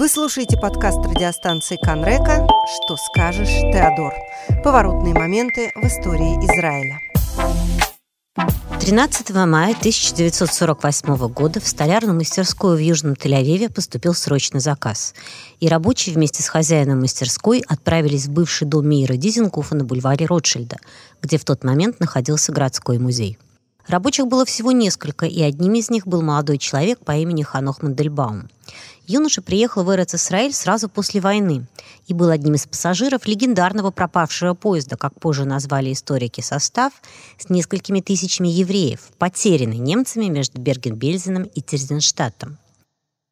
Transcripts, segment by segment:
Вы слушаете подкаст радиостанции Канрека «Что скажешь, Теодор?» Поворотные моменты в истории Израиля. 13 мая 1948 года в столярную мастерскую в Южном Тель-Авиве поступил срочный заказ. И рабочие вместе с хозяином мастерской отправились в бывший дом Мира Дизенкуфа на бульваре Ротшильда, где в тот момент находился городской музей. Рабочих было всего несколько, и одним из них был молодой человек по имени Ханох Мандельбаум. Юноша приехал в Эрец-Исраиль сразу после войны и был одним из пассажиров легендарного пропавшего поезда, как позже назвали историки состав, с несколькими тысячами евреев, потерянный немцами между Берген-Бельзеном и Терзенштадтом.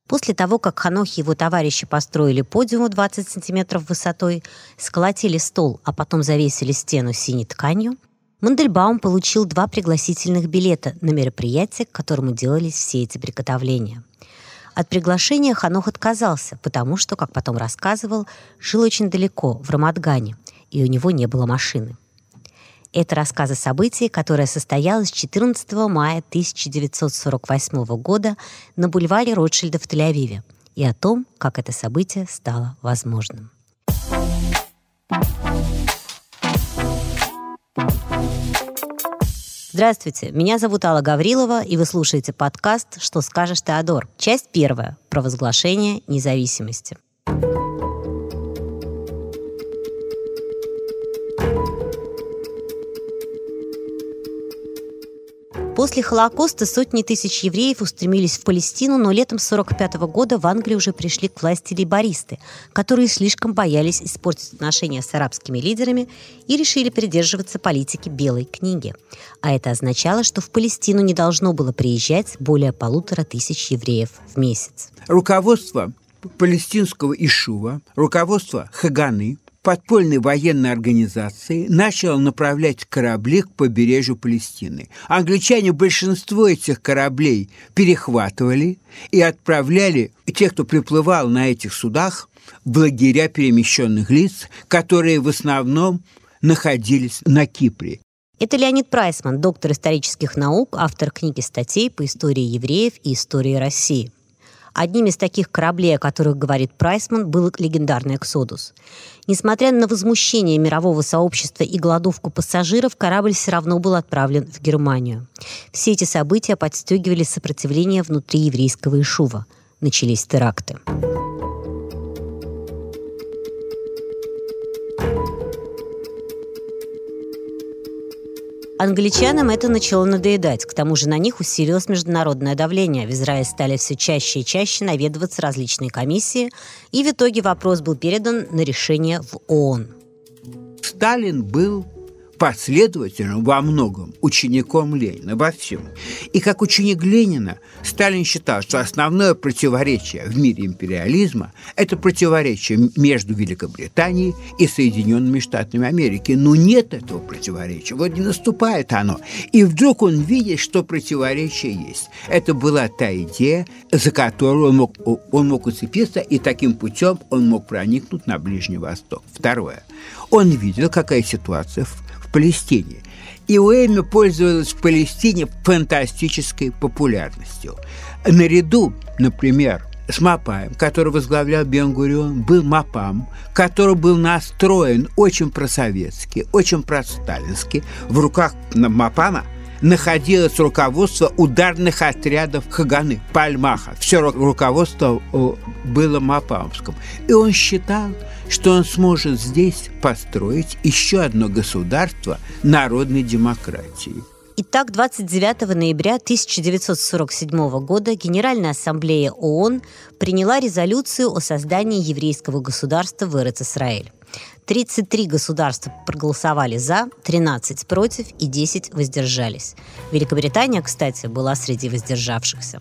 После того, как Ханох и его товарищи построили подиум 20 сантиметров высотой, сколотили стол, а потом завесили стену синей тканью, Мандельбаум получил два пригласительных билета на мероприятие, к которому делались все эти приготовления. От приглашения Ханох отказался, потому что, как потом рассказывал, жил очень далеко, в Рамадгане, и у него не было машины. Это рассказ о событии, которое состоялось 14 мая 1948 года на бульваре Ротшильда в Тель-Авиве, и о том, как это событие стало возможным. Здравствуйте, меня зовут Алла Гаврилова, и вы слушаете подкаст «Что скажешь, Теодор?» Часть первая – провозглашение независимости. После Холокоста сотни тысяч евреев устремились в Палестину, но летом 1945 года в Англию уже пришли к власти лейбористы, которые слишком боялись испортить отношения с арабскими лидерами и решили придерживаться политики Белой книги. А это означало, что в Палестину не должно было приезжать более полутора тысяч евреев в месяц. Руководство палестинского Ишува, руководство Хаганы, подпольной военной организации начала направлять корабли к побережью Палестины. Англичане большинство этих кораблей перехватывали и отправляли тех, кто приплывал на этих судах, в лагеря перемещенных лиц, которые в основном находились на Кипре. Это Леонид Прайсман, доктор исторических наук, автор книги статей по истории евреев и истории России. Одним из таких кораблей, о которых говорит Прайсман, был легендарный «Эксодус». Несмотря на возмущение мирового сообщества и голодовку пассажиров, корабль все равно был отправлен в Германию. Все эти события подстегивали сопротивление внутри еврейского Ишува. Начались теракты. Англичанам это начало надоедать. К тому же на них усилилось международное давление. В Израиле стали все чаще и чаще наведываться различные комиссии, и в итоге вопрос был передан на решение в ООН. Сталин был последовательным во многом учеником Ленина, во всем. И как ученик Ленина, Сталин считал, что основное противоречие в мире империализма – это противоречие между Великобританией и Соединенными Штатами Америки. Но нет этого противоречия, вот не наступает оно. И вдруг он видит, что противоречие есть. Это была та идея, за которую он мог, он мог уцепиться, и таким путем он мог проникнуть на Ближний Восток. Второе. Он видел, какая ситуация в Палестине. И УЭМИ пользовалась в Палестине фантастической популярностью. Наряду, например, с Мапаем, который возглавлял Бенгурион, был Мапам, который был настроен очень просоветски, очень просталински. В руках Мапама находилось руководство ударных отрядов Хаганы, Пальмаха. Все руководство было Мапамском. И он считал, что он сможет здесь построить еще одно государство народной демократии. Итак, 29 ноября 1947 года Генеральная ассамблея ООН приняла резолюцию о создании еврейского государства в Эрец-Исраэль. 33 государства проголосовали за, 13 против и 10 воздержались. Великобритания, кстати, была среди воздержавшихся.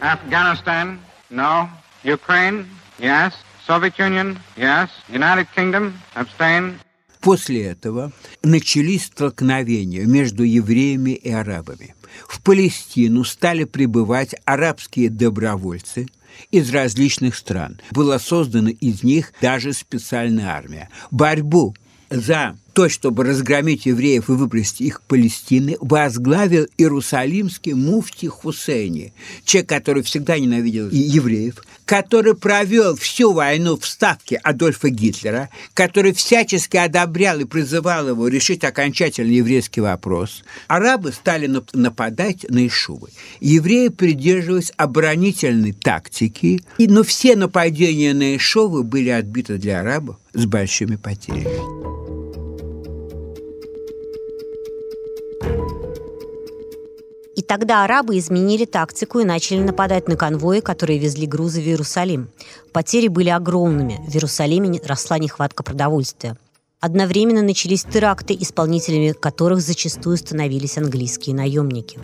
Афганистан, no. Ukraine, yes. Soviet Union, yes. United Kingdom, abstain. После этого начались столкновения между евреями и арабами. В Палестину стали прибывать арабские добровольцы из различных стран. Была создана из них даже специальная армия. Борьбу за то, чтобы разгромить евреев и выбросить их Палестины, возглавил Иерусалимский муфти Хусейни, человек, который всегда ненавидел евреев, который провел всю войну в ставке Адольфа Гитлера, который всячески одобрял и призывал его решить окончательно еврейский вопрос. Арабы стали нападать на Ишувы. Евреи придерживались оборонительной тактики, но все нападения на Ишувы были отбиты для арабов с большими потерями. И тогда арабы изменили тактику и начали нападать на конвои, которые везли грузы в Иерусалим. Потери были огромными. В Иерусалиме росла нехватка продовольствия. Одновременно начались теракты, исполнителями которых зачастую становились английские наемники.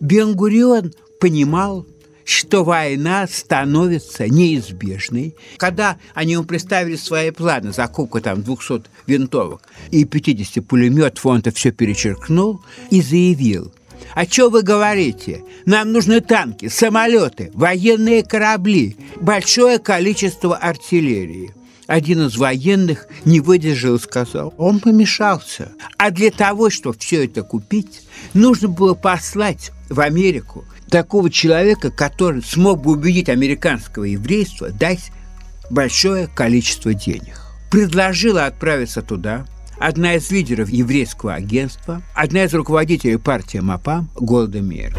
Бенгурион понимал, что война становится неизбежной. Когда они ему представили свои планы, закупка там 200 винтовок и 50 пулеметов, он это все перечеркнул и заявил – а что вы говорите? Нам нужны танки, самолеты, военные корабли, большое количество артиллерии. Один из военных не выдержал и сказал, он помешался. А для того, чтобы все это купить, нужно было послать в Америку такого человека, который смог бы убедить американского еврейства дать большое количество денег. Предложила отправиться туда, одна из лидеров еврейского агентства, одна из руководителей партии МАПАМ Голда Мейер.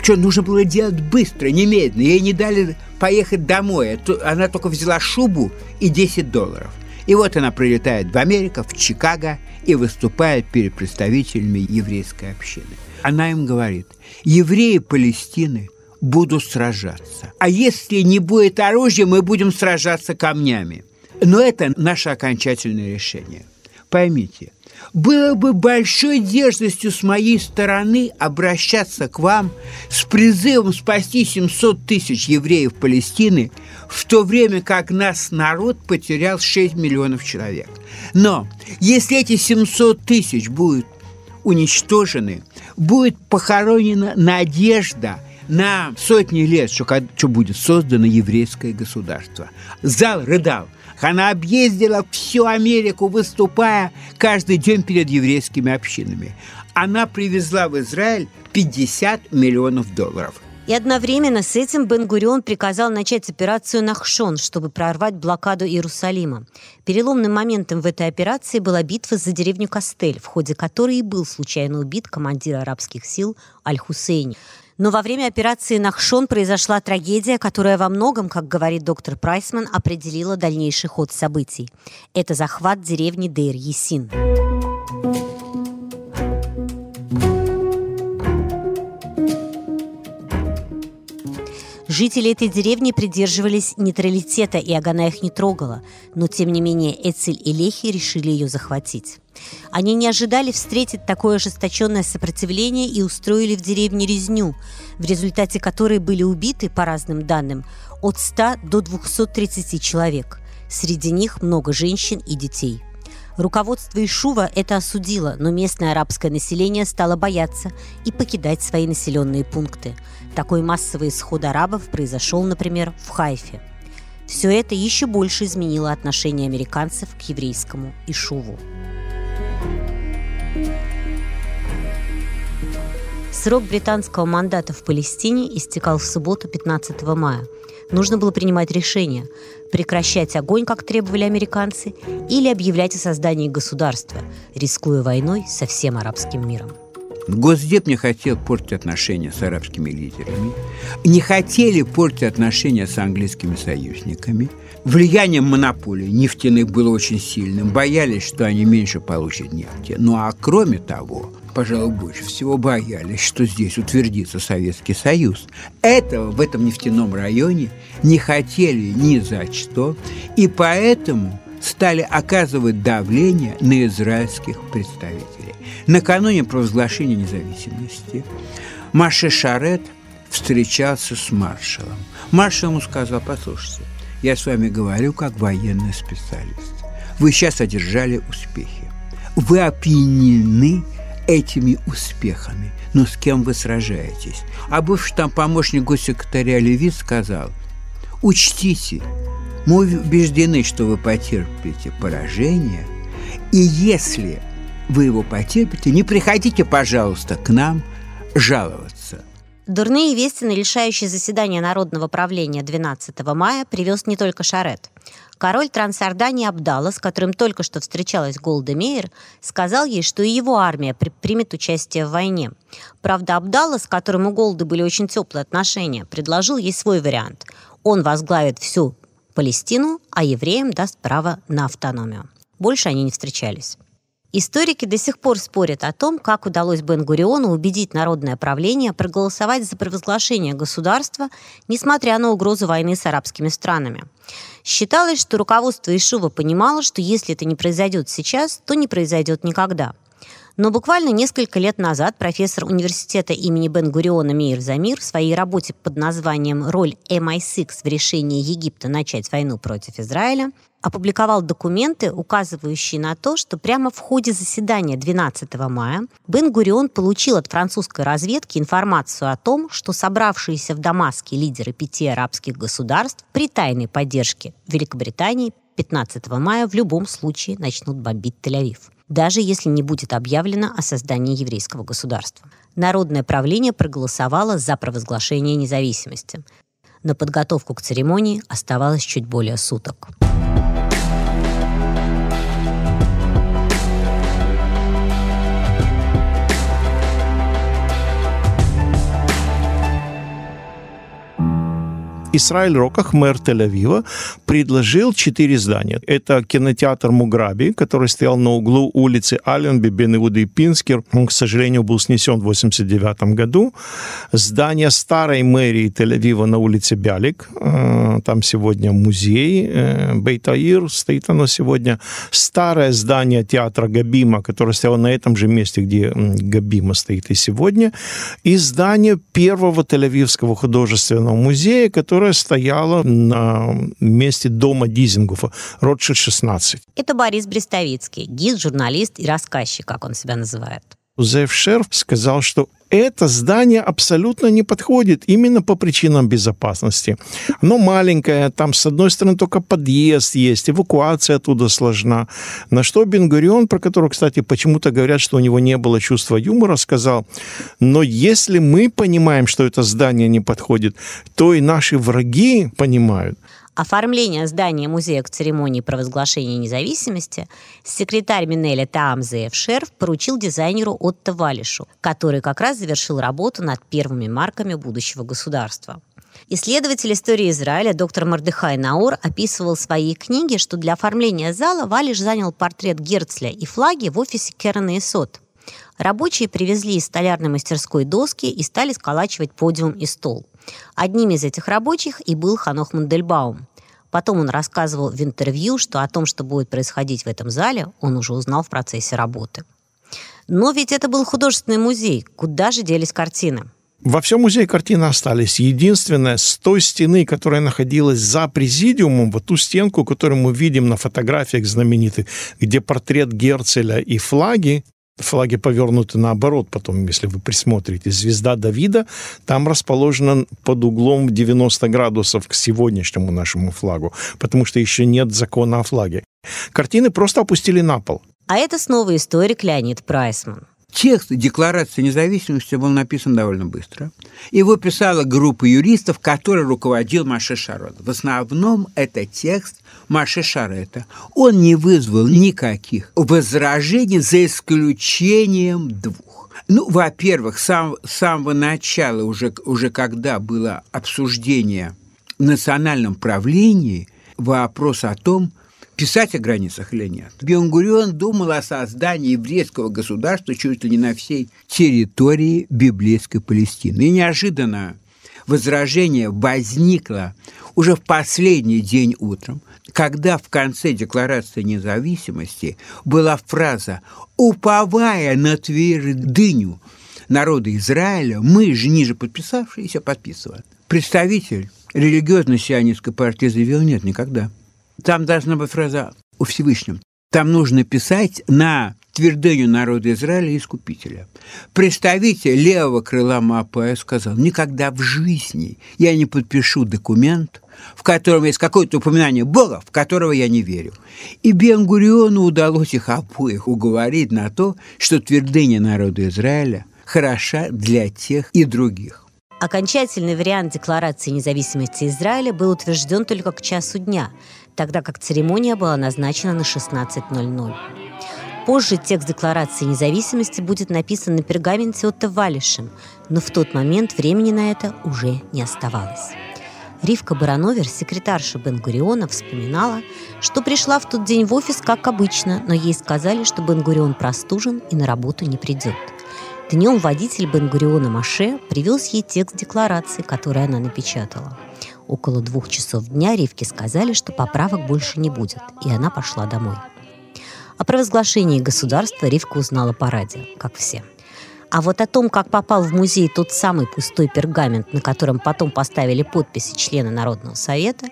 Что нужно было делать быстро, немедленно. Ей не дали поехать домой. Она только взяла шубу и 10 долларов. И вот она прилетает в Америку, в Чикаго, и выступает перед представителями еврейской общины. Она им говорит, евреи Палестины будут сражаться. А если не будет оружия, мы будем сражаться камнями. Но это наше окончательное решение. Поймите, было бы большой дерзостью с моей стороны обращаться к вам с призывом спасти 700 тысяч евреев Палестины, в то время как нас народ потерял 6 миллионов человек. Но если эти 700 тысяч будут уничтожены, будет похоронена надежда на сотни лет, что, что будет создано еврейское государство. Зал рыдал. Она объездила всю Америку, выступая каждый день перед еврейскими общинами. Она привезла в Израиль 50 миллионов долларов. И одновременно с этим Бен-Гурион приказал начать операцию «Нахшон», чтобы прорвать блокаду Иерусалима. Переломным моментом в этой операции была битва за деревню Кастель, в ходе которой и был случайно убит командир арабских сил Аль-Хусейни. Но во время операции «Нахшон» произошла трагедия, которая во многом, как говорит доктор Прайсман, определила дальнейший ход событий. Это захват деревни Дейр-Есин. Жители этой деревни придерживались нейтралитета, и Агана их не трогала, но тем не менее Эцель и Лехи решили ее захватить. Они не ожидали встретить такое ожесточенное сопротивление и устроили в деревне резню, в результате которой были убиты, по разным данным, от 100 до 230 человек. Среди них много женщин и детей. Руководство Ишува это осудило, но местное арабское население стало бояться и покидать свои населенные пункты. Такой массовый исход арабов произошел, например, в Хайфе. Все это еще больше изменило отношение американцев к еврейскому Ишуву. Срок британского мандата в Палестине истекал в субботу 15 мая. Нужно было принимать решение – прекращать огонь, как требовали американцы, или объявлять о создании государства, рискуя войной со всем арабским миром. Госдеп не хотел портить отношения с арабскими лидерами, не хотели портить отношения с английскими союзниками. Влияние монополий нефтяных было очень сильным, боялись, что они меньше получат нефти. Ну а кроме того, пожалуй, больше всего боялись, что здесь утвердится Советский Союз. Этого в этом нефтяном районе не хотели ни за что, и поэтому стали оказывать давление на израильских представителей. Накануне провозглашения независимости Маше Шарет встречался с маршалом. Маршал ему сказал, послушайте, я с вами говорю как военный специалист. Вы сейчас одержали успехи. Вы опьянены этими успехами. Но с кем вы сражаетесь? А бывший там помощник госсекретаря Левит сказал, учтите, Мы убеждены, что вы потерпите поражение, и если вы его потерпите, не приходите, пожалуйста, к нам жаловаться. Дурные вести на решающее заседание Народного правления 12 мая привез не только Шарет. Король Трансордании Абдалла, с которым только что встречалась Голда Мейер, сказал ей, что и его армия при примет участие в войне. Правда, Абдалла, с которым у Голды были очень теплые отношения, предложил ей свой вариант. Он возглавит всю Палестину, а евреям даст право на автономию. Больше они не встречались. Историки до сих пор спорят о том, как удалось Бен-Гуриону убедить народное правление проголосовать за провозглашение государства, несмотря на угрозу войны с арабскими странами. Считалось, что руководство Ишува понимало, что если это не произойдет сейчас, то не произойдет никогда – но буквально несколько лет назад профессор университета имени Бен-Гуриона Мейер Замир в своей работе под названием «Роль MI6 в решении Египта начать войну против Израиля» опубликовал документы, указывающие на то, что прямо в ходе заседания 12 мая Бен-Гурион получил от французской разведки информацию о том, что собравшиеся в Дамаске лидеры пяти арабских государств при тайной поддержке Великобритании 15 мая в любом случае начнут бомбить Тель-Авив даже если не будет объявлено о создании еврейского государства. Народное правление проголосовало за провозглашение независимости. На подготовку к церемонии оставалось чуть более суток. Исраиль Роках, мэр Тель-Авива, предложил четыре здания. Это кинотеатр Муграби, который стоял на углу улицы Аленби, Бенеуды и Пинскер. Он, к сожалению, был снесен в 1989 году. Здание старой мэрии Тель-Авива на улице Бялик. Э, там сегодня музей э, Бейтаир, стоит оно сегодня. Старое здание театра Габима, которое стояло на этом же месте, где Габима стоит и сегодня. И здание первого Тель-Авивского художественного музея, которое которая стояла на месте дома Дизингофа, Ротшильд 16. Это Борис Брестовицкий, гид, журналист и рассказчик, как он себя называет. Зев Шерф сказал, что это здание абсолютно не подходит именно по причинам безопасности. Оно маленькое, там с одной стороны только подъезд есть, эвакуация оттуда сложна. На что Бенгурион, про которого, кстати, почему-то говорят, что у него не было чувства юмора, сказал, но если мы понимаем, что это здание не подходит, то и наши враги понимают. Оформление здания музея к церемонии провозглашения независимости секретарь Минеля Таамзеев Шерф поручил дизайнеру Отто Валишу, который как раз завершил работу над первыми марками будущего государства. Исследователь истории Израиля доктор Мардыхай Наур описывал в своей книге, что для оформления зала Валиш занял портрет Герцля и флаги в офисе Керна и Сот. Рабочие привезли из столярной мастерской доски и стали сколачивать подиум и стол – Одним из этих рабочих и был Ханох Мандельбаум. Потом он рассказывал в интервью, что о том, что будет происходить в этом зале, он уже узнал в процессе работы. Но ведь это был художественный музей. Куда же делись картины? Во всем музее картины остались. Единственное, с той стены, которая находилась за президиумом, вот ту стенку, которую мы видим на фотографиях знаменитых, где портрет Герцеля и флаги, флаги повернуты наоборот потом, если вы присмотрите. Звезда Давида там расположена под углом 90 градусов к сегодняшнему нашему флагу, потому что еще нет закона о флаге. Картины просто опустили на пол. А это снова историк Леонид Прайсман. Текст Декларации независимости был написан довольно быстро. Его писала группа юристов, которой руководил Маше Шарот. В основном это текст Маше Шарета. Он не вызвал никаких возражений за исключением двух. Ну, во-первых, сам, самого начала, уже, уже когда было обсуждение в национальном правлении, вопрос о том, писать о границах или нет. Бенгурион думал о создании еврейского государства чуть ли не на всей территории библейской Палестины. И неожиданно возражение возникло уже в последний день утром, когда в конце Декларации независимости была фраза «Уповая на твердыню народа Израиля, мы же ниже подписавшиеся подписываем». Представитель религиозной сионистской партии заявил «нет, никогда». Там должна быть фраза о Всевышнем. Там нужно писать на твердыню народа Израиля и Искупителя. Представитель левого крыла Маапая сказал, никогда в жизни я не подпишу документ, в котором есть какое-то упоминание Бога, в которого я не верю. И Бенгуриону удалось их обоих уговорить на то, что твердыня народа Израиля хороша для тех и других. Окончательный вариант Декларации независимости Израиля был утвержден только к часу дня, тогда как церемония была назначена на 16.00. Позже текст Декларации независимости будет написан на пергаменте Отто Валишем, но в тот момент времени на это уже не оставалось. Ривка Барановер, секретарша Бен-Гуриона, вспоминала, что пришла в тот день в офис как обычно, но ей сказали, что Бен-Гурион простужен и на работу не придет – Днем водитель Бенгуриона Маше привез ей текст декларации, который она напечатала. Около двух часов дня Ривке сказали, что поправок больше не будет, и она пошла домой. О провозглашении государства Ривка узнала по радио, как все. А вот о том, как попал в музей тот самый пустой пергамент, на котором потом поставили подписи члена Народного совета,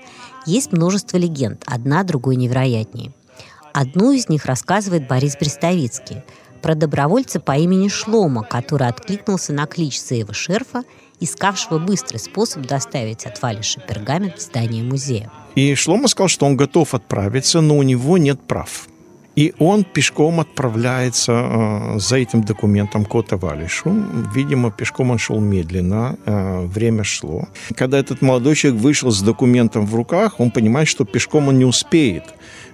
есть множество легенд, одна другой невероятнее. Одну из них рассказывает Борис Брестовицкий – про добровольца по имени Шлома, который откликнулся на клич Сейва Шерфа, искавшего быстрый способ доставить от пергамент в здание музея. И Шлома сказал, что он готов отправиться, но у него нет прав. И он пешком отправляется э, за этим документом к Отавалишу. Видимо, пешком он шел медленно, э, время шло. Когда этот молодой человек вышел с документом в руках, он понимает, что пешком он не успеет.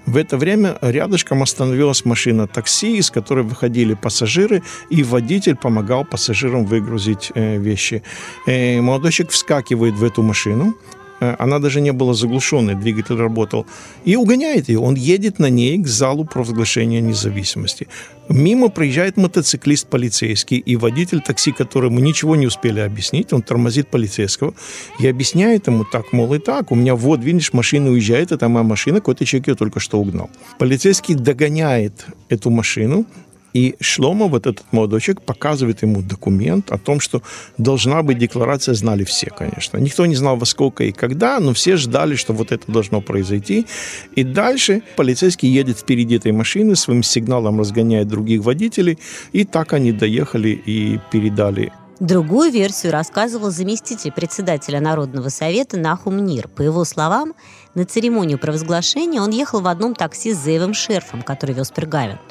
В это время рядышком остановилась машина такси, из которой выходили пассажиры, и водитель помогал пассажирам выгрузить э, вещи. Э, молодой человек вскакивает в эту машину, она даже не была заглушенной, двигатель работал, и угоняет ее. Он едет на ней к залу провозглашения независимости. Мимо проезжает мотоциклист полицейский и водитель такси, которому ничего не успели объяснить. Он тормозит полицейского и объясняет ему так, мол, и так, у меня вот, видишь, машина уезжает, это моя машина, какой-то человек ее только что угнал. Полицейский догоняет эту машину, и Шлома, вот этот молодой человек, показывает ему документ о том, что должна быть декларация, знали все, конечно. Никто не знал во сколько и когда, но все ждали, что вот это должно произойти. И дальше полицейский едет впереди этой машины, своим сигналом разгоняет других водителей, и так они доехали и передали Другую версию рассказывал заместитель председателя Народного совета Нахум Нир. По его словам, на церемонию провозглашения он ехал в одном такси с Зеевым Шерфом, который вез пергамент.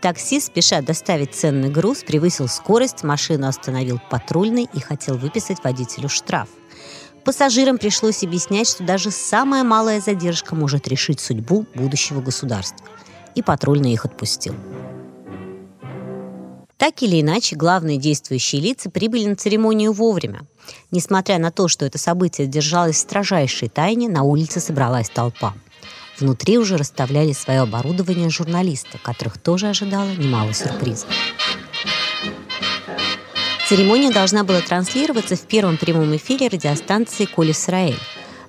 Таксист, спеша доставить ценный груз, превысил скорость, машину остановил патрульный и хотел выписать водителю штраф. Пассажирам пришлось объяснять, что даже самая малая задержка может решить судьбу будущего государства. И патрульный их отпустил. Так или иначе, главные действующие лица прибыли на церемонию вовремя. Несмотря на то, что это событие держалось в строжайшей тайне, на улице собралась толпа – Внутри уже расставляли свое оборудование журналисты, которых тоже ожидало немало сюрпризов. Церемония должна была транслироваться в первом прямом эфире радиостанции «Коль Исраэль».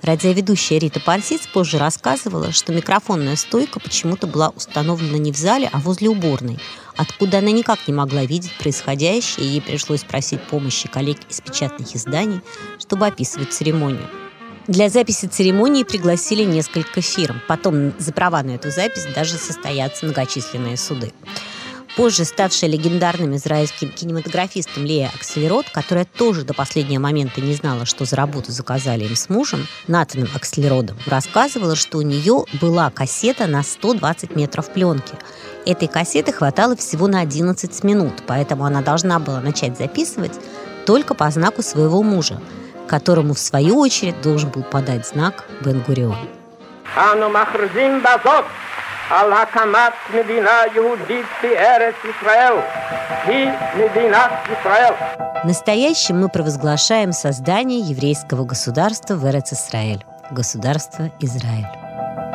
Радиоведущая Рита Парсиц позже рассказывала, что микрофонная стойка почему-то была установлена не в зале, а возле уборной, откуда она никак не могла видеть происходящее, и ей пришлось просить помощи коллег из печатных изданий, чтобы описывать церемонию. Для записи церемонии пригласили несколько фирм. Потом за права на эту запись даже состоятся многочисленные суды. Позже ставшая легендарным израильским кинематографистом Лея Акселерот, которая тоже до последнего момента не знала, что за работу заказали им с мужем, Натаном Акселеродом, рассказывала, что у нее была кассета на 120 метров пленки. Этой кассеты хватало всего на 11 минут, поэтому она должна была начать записывать только по знаку своего мужа – которому в свою очередь должен был подать знак Бен-Гурион. Настоящим мы провозглашаем создание еврейского государства в Эрец-Исраэль, государство Израиль.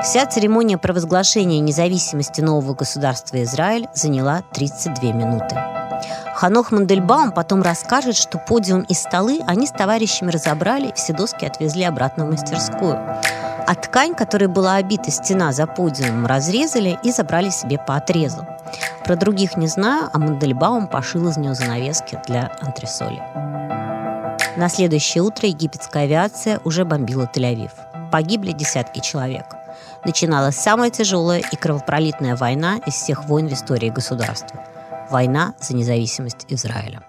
Вся церемония провозглашения независимости нового государства Израиль заняла 32 минуты. Ханох Мандельбаум потом расскажет, что подиум и столы они с товарищами разобрали, все доски отвезли обратно в мастерскую. А ткань, которой была обита стена за подиумом, разрезали и забрали себе по отрезу. Про других не знаю, а Мандельбаум пошил из нее занавески для антресоли. На следующее утро египетская авиация уже бомбила Тель-Авив. Погибли десятки человек – начиналась самая тяжелая и кровопролитная война из всех войн в истории государства – война за независимость Израиля.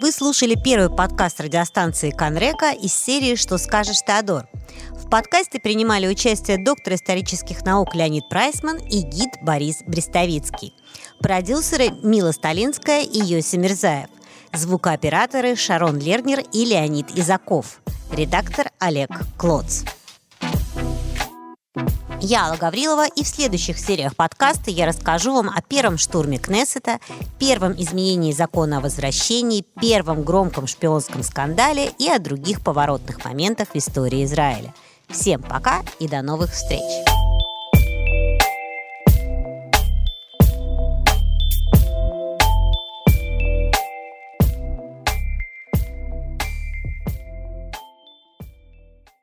Вы слушали первый подкаст радиостанции Конрека из серии «Что скажешь, Теодор?». В подкасте принимали участие доктор исторических наук Леонид Прайсман и гид Борис Брестовицкий. Продюсеры Мила Сталинская и Йоси Мирзаев. Звукооператоры Шарон Лернер и Леонид Изаков. Редактор Олег Клоц. Я Алла Гаврилова, и в следующих сериях подкаста я расскажу вам о первом штурме Кнессета, первом изменении закона о возвращении, первом громком шпионском скандале и о других поворотных моментах в истории Израиля. Всем пока и до новых встреч!